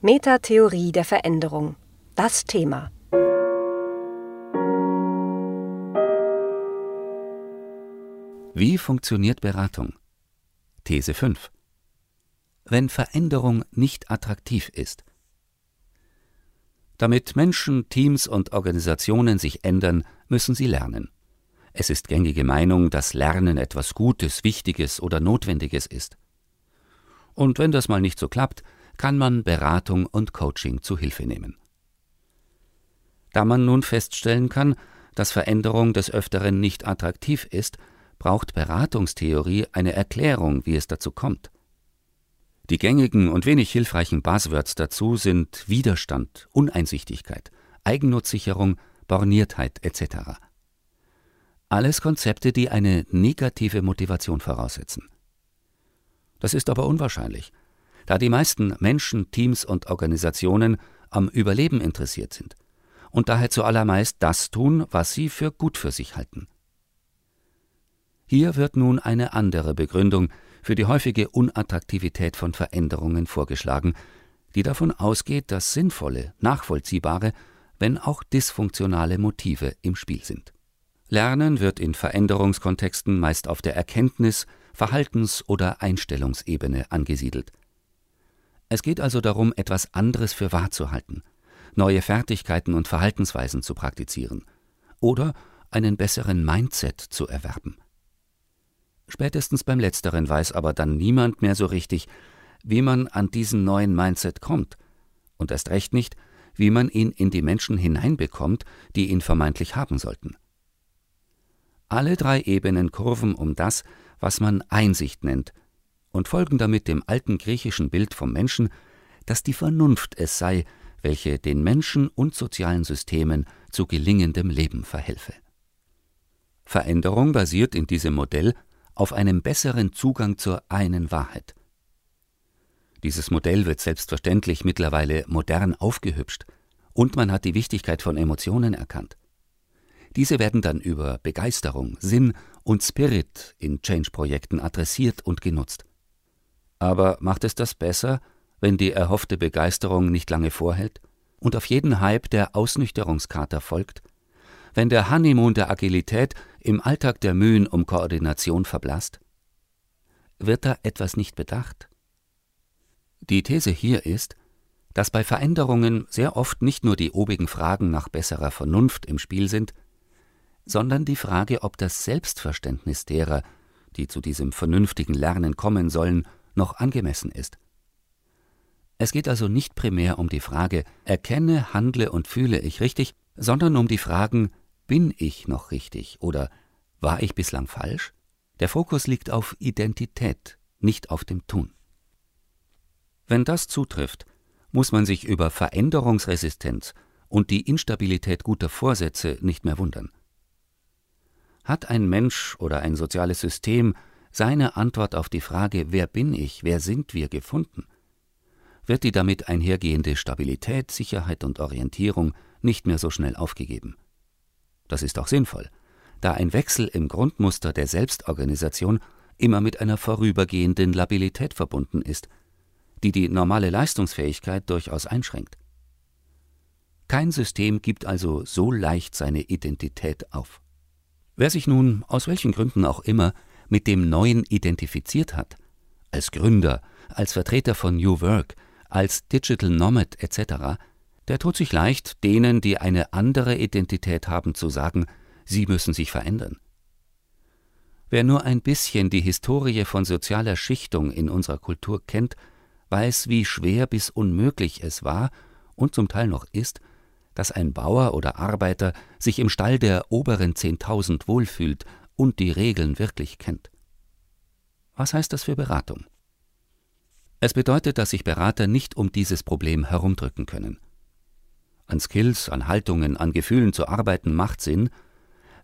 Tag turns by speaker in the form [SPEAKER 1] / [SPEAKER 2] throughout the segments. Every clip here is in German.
[SPEAKER 1] Metatheorie der Veränderung. Das Thema.
[SPEAKER 2] Wie funktioniert Beratung? These 5. Wenn Veränderung nicht attraktiv ist. Damit Menschen, Teams und Organisationen sich ändern, müssen sie lernen. Es ist gängige Meinung, dass Lernen etwas Gutes, Wichtiges oder Notwendiges ist. Und wenn das mal nicht so klappt, kann man Beratung und Coaching zu Hilfe nehmen. Da man nun feststellen kann, dass Veränderung des Öfteren nicht attraktiv ist, braucht Beratungstheorie eine Erklärung, wie es dazu kommt. Die gängigen und wenig hilfreichen Buzzwords dazu sind Widerstand, Uneinsichtigkeit, Eigennutzsicherung, Borniertheit etc. Alles Konzepte, die eine negative Motivation voraussetzen. Das ist aber unwahrscheinlich, da die meisten Menschen, Teams und Organisationen am Überleben interessiert sind und daher zuallermeist das tun, was sie für gut für sich halten. Hier wird nun eine andere Begründung für die häufige Unattraktivität von Veränderungen vorgeschlagen, die davon ausgeht, dass sinnvolle, nachvollziehbare, wenn auch dysfunktionale Motive im Spiel sind. Lernen wird in Veränderungskontexten meist auf der Erkenntnis, Verhaltens- oder Einstellungsebene angesiedelt. Es geht also darum, etwas anderes für wahr zu halten, neue Fertigkeiten und Verhaltensweisen zu praktizieren oder einen besseren Mindset zu erwerben. Spätestens beim letzteren weiß aber dann niemand mehr so richtig, wie man an diesen neuen Mindset kommt und erst recht nicht, wie man ihn in die Menschen hineinbekommt, die ihn vermeintlich haben sollten. Alle drei Ebenen kurven um das, was man Einsicht nennt, und folgen damit dem alten griechischen Bild vom Menschen, dass die Vernunft es sei, welche den Menschen und sozialen Systemen zu gelingendem Leben verhelfe. Veränderung basiert in diesem Modell auf einem besseren Zugang zur einen Wahrheit. Dieses Modell wird selbstverständlich mittlerweile modern aufgehübscht und man hat die Wichtigkeit von Emotionen erkannt. Diese werden dann über Begeisterung, Sinn und Spirit in Change-Projekten adressiert und genutzt. Aber macht es das besser, wenn die erhoffte Begeisterung nicht lange vorhält und auf jeden Hype der Ausnüchterungskater folgt? Wenn der Honeymoon der Agilität im Alltag der Mühen um Koordination verblasst? Wird da etwas nicht bedacht? Die These hier ist, dass bei Veränderungen sehr oft nicht nur die obigen Fragen nach besserer Vernunft im Spiel sind, sondern die Frage, ob das Selbstverständnis derer, die zu diesem vernünftigen Lernen kommen sollen, noch angemessen ist. Es geht also nicht primär um die Frage, erkenne, handle und fühle ich richtig, sondern um die Fragen, bin ich noch richtig oder war ich bislang falsch? Der Fokus liegt auf Identität, nicht auf dem Tun. Wenn das zutrifft, muss man sich über Veränderungsresistenz und die Instabilität guter Vorsätze nicht mehr wundern. Hat ein Mensch oder ein soziales System seine Antwort auf die Frage Wer bin ich, wer sind wir gefunden, wird die damit einhergehende Stabilität, Sicherheit und Orientierung nicht mehr so schnell aufgegeben. Das ist auch sinnvoll, da ein Wechsel im Grundmuster der Selbstorganisation immer mit einer vorübergehenden Labilität verbunden ist, die die normale Leistungsfähigkeit durchaus einschränkt. Kein System gibt also so leicht seine Identität auf. Wer sich nun, aus welchen Gründen auch immer, mit dem Neuen identifiziert hat, als Gründer, als Vertreter von New Work, als Digital Nomad etc., der tut sich leicht, denen, die eine andere Identität haben, zu sagen, sie müssen sich verändern. Wer nur ein bisschen die Historie von sozialer Schichtung in unserer Kultur kennt, weiß, wie schwer bis unmöglich es war und zum Teil noch ist, dass ein Bauer oder Arbeiter sich im Stall der oberen Zehntausend wohlfühlt und die Regeln wirklich kennt. Was heißt das für Beratung? Es bedeutet, dass sich Berater nicht um dieses Problem herumdrücken können. An Skills, an Haltungen, an Gefühlen zu arbeiten macht Sinn,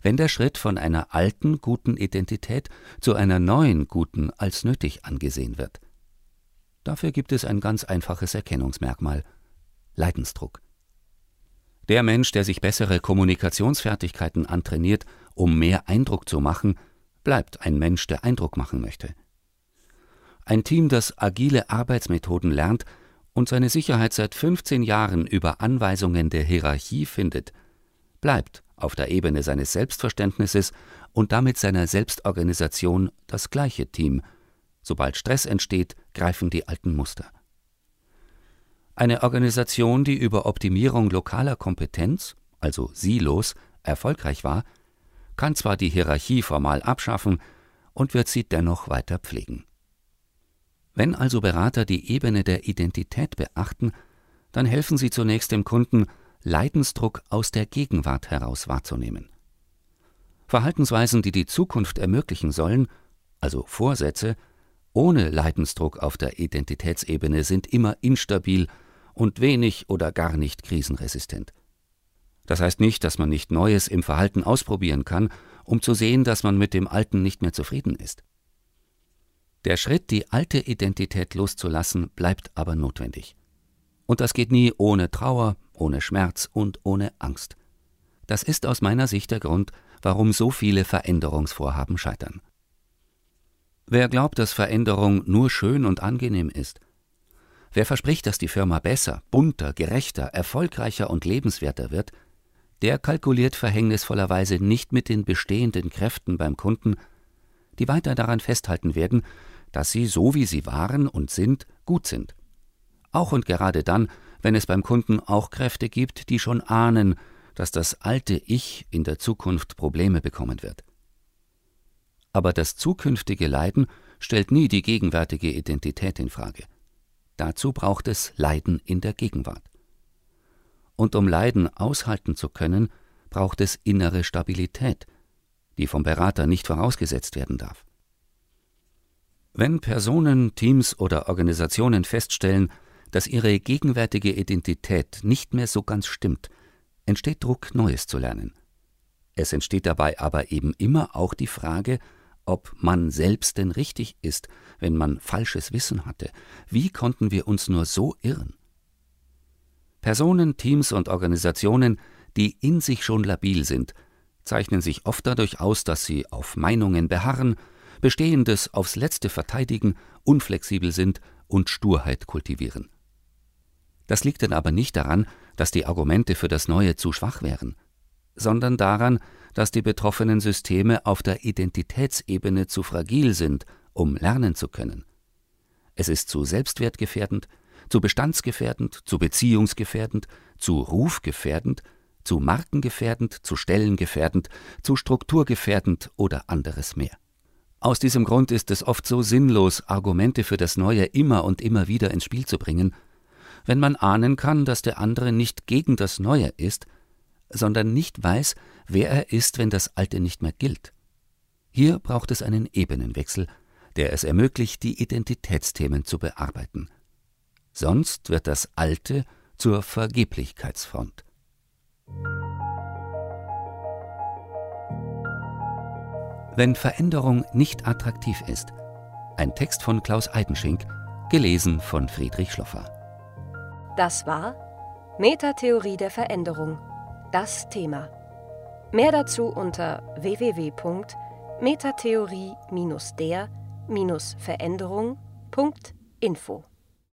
[SPEAKER 2] wenn der Schritt von einer alten guten Identität zu einer neuen guten als nötig angesehen wird. Dafür gibt es ein ganz einfaches Erkennungsmerkmal Leidensdruck. Der Mensch, der sich bessere Kommunikationsfertigkeiten antrainiert, um mehr Eindruck zu machen, bleibt ein Mensch, der Eindruck machen möchte. Ein Team, das agile Arbeitsmethoden lernt, und seine Sicherheit seit 15 Jahren über Anweisungen der Hierarchie findet, bleibt auf der Ebene seines Selbstverständnisses und damit seiner Selbstorganisation das gleiche Team. Sobald Stress entsteht, greifen die alten Muster. Eine Organisation, die über Optimierung lokaler Kompetenz, also Silos, erfolgreich war, kann zwar die Hierarchie formal abschaffen und wird sie dennoch weiter pflegen. Wenn also Berater die Ebene der Identität beachten, dann helfen sie zunächst dem Kunden, Leidensdruck aus der Gegenwart heraus wahrzunehmen. Verhaltensweisen, die die Zukunft ermöglichen sollen, also Vorsätze, ohne Leidensdruck auf der Identitätsebene sind immer instabil und wenig oder gar nicht krisenresistent. Das heißt nicht, dass man nicht Neues im Verhalten ausprobieren kann, um zu sehen, dass man mit dem Alten nicht mehr zufrieden ist. Der Schritt, die alte Identität loszulassen, bleibt aber notwendig. Und das geht nie ohne Trauer, ohne Schmerz und ohne Angst. Das ist aus meiner Sicht der Grund, warum so viele Veränderungsvorhaben scheitern. Wer glaubt, dass Veränderung nur schön und angenehm ist, wer verspricht, dass die Firma besser, bunter, gerechter, erfolgreicher und lebenswerter wird, der kalkuliert verhängnisvollerweise nicht mit den bestehenden Kräften beim Kunden, die weiter daran festhalten werden, dass sie, so wie sie waren und sind, gut sind. Auch und gerade dann, wenn es beim Kunden auch Kräfte gibt, die schon ahnen, dass das alte Ich in der Zukunft Probleme bekommen wird. Aber das zukünftige Leiden stellt nie die gegenwärtige Identität in Frage. Dazu braucht es Leiden in der Gegenwart. Und um Leiden aushalten zu können, braucht es innere Stabilität, die vom Berater nicht vorausgesetzt werden darf. Wenn Personen, Teams oder Organisationen feststellen, dass ihre gegenwärtige Identität nicht mehr so ganz stimmt, entsteht Druck, Neues zu lernen. Es entsteht dabei aber eben immer auch die Frage, ob man selbst denn richtig ist, wenn man falsches Wissen hatte. Wie konnten wir uns nur so irren? Personen, Teams und Organisationen, die in sich schon labil sind, zeichnen sich oft dadurch aus, dass sie auf Meinungen beharren, Bestehendes aufs letzte verteidigen, unflexibel sind und Sturheit kultivieren. Das liegt dann aber nicht daran, dass die Argumente für das Neue zu schwach wären, sondern daran, dass die betroffenen Systeme auf der Identitätsebene zu fragil sind, um lernen zu können. Es ist zu selbstwertgefährdend, zu bestandsgefährdend, zu beziehungsgefährdend, zu rufgefährdend, zu markengefährdend, zu stellengefährdend, zu strukturgefährdend oder anderes mehr. Aus diesem Grund ist es oft so sinnlos, Argumente für das Neue immer und immer wieder ins Spiel zu bringen, wenn man ahnen kann, dass der andere nicht gegen das Neue ist, sondern nicht weiß, wer er ist, wenn das Alte nicht mehr gilt. Hier braucht es einen Ebenenwechsel, der es ermöglicht, die Identitätsthemen zu bearbeiten. Sonst wird das Alte zur Vergeblichkeitsfront. Wenn Veränderung nicht attraktiv ist. Ein Text von Klaus Eidenschink, gelesen von Friedrich Schloffer.
[SPEAKER 1] Das war Metatheorie der Veränderung. Das Thema. Mehr dazu unter www.metatheorie-der-veränderung.info.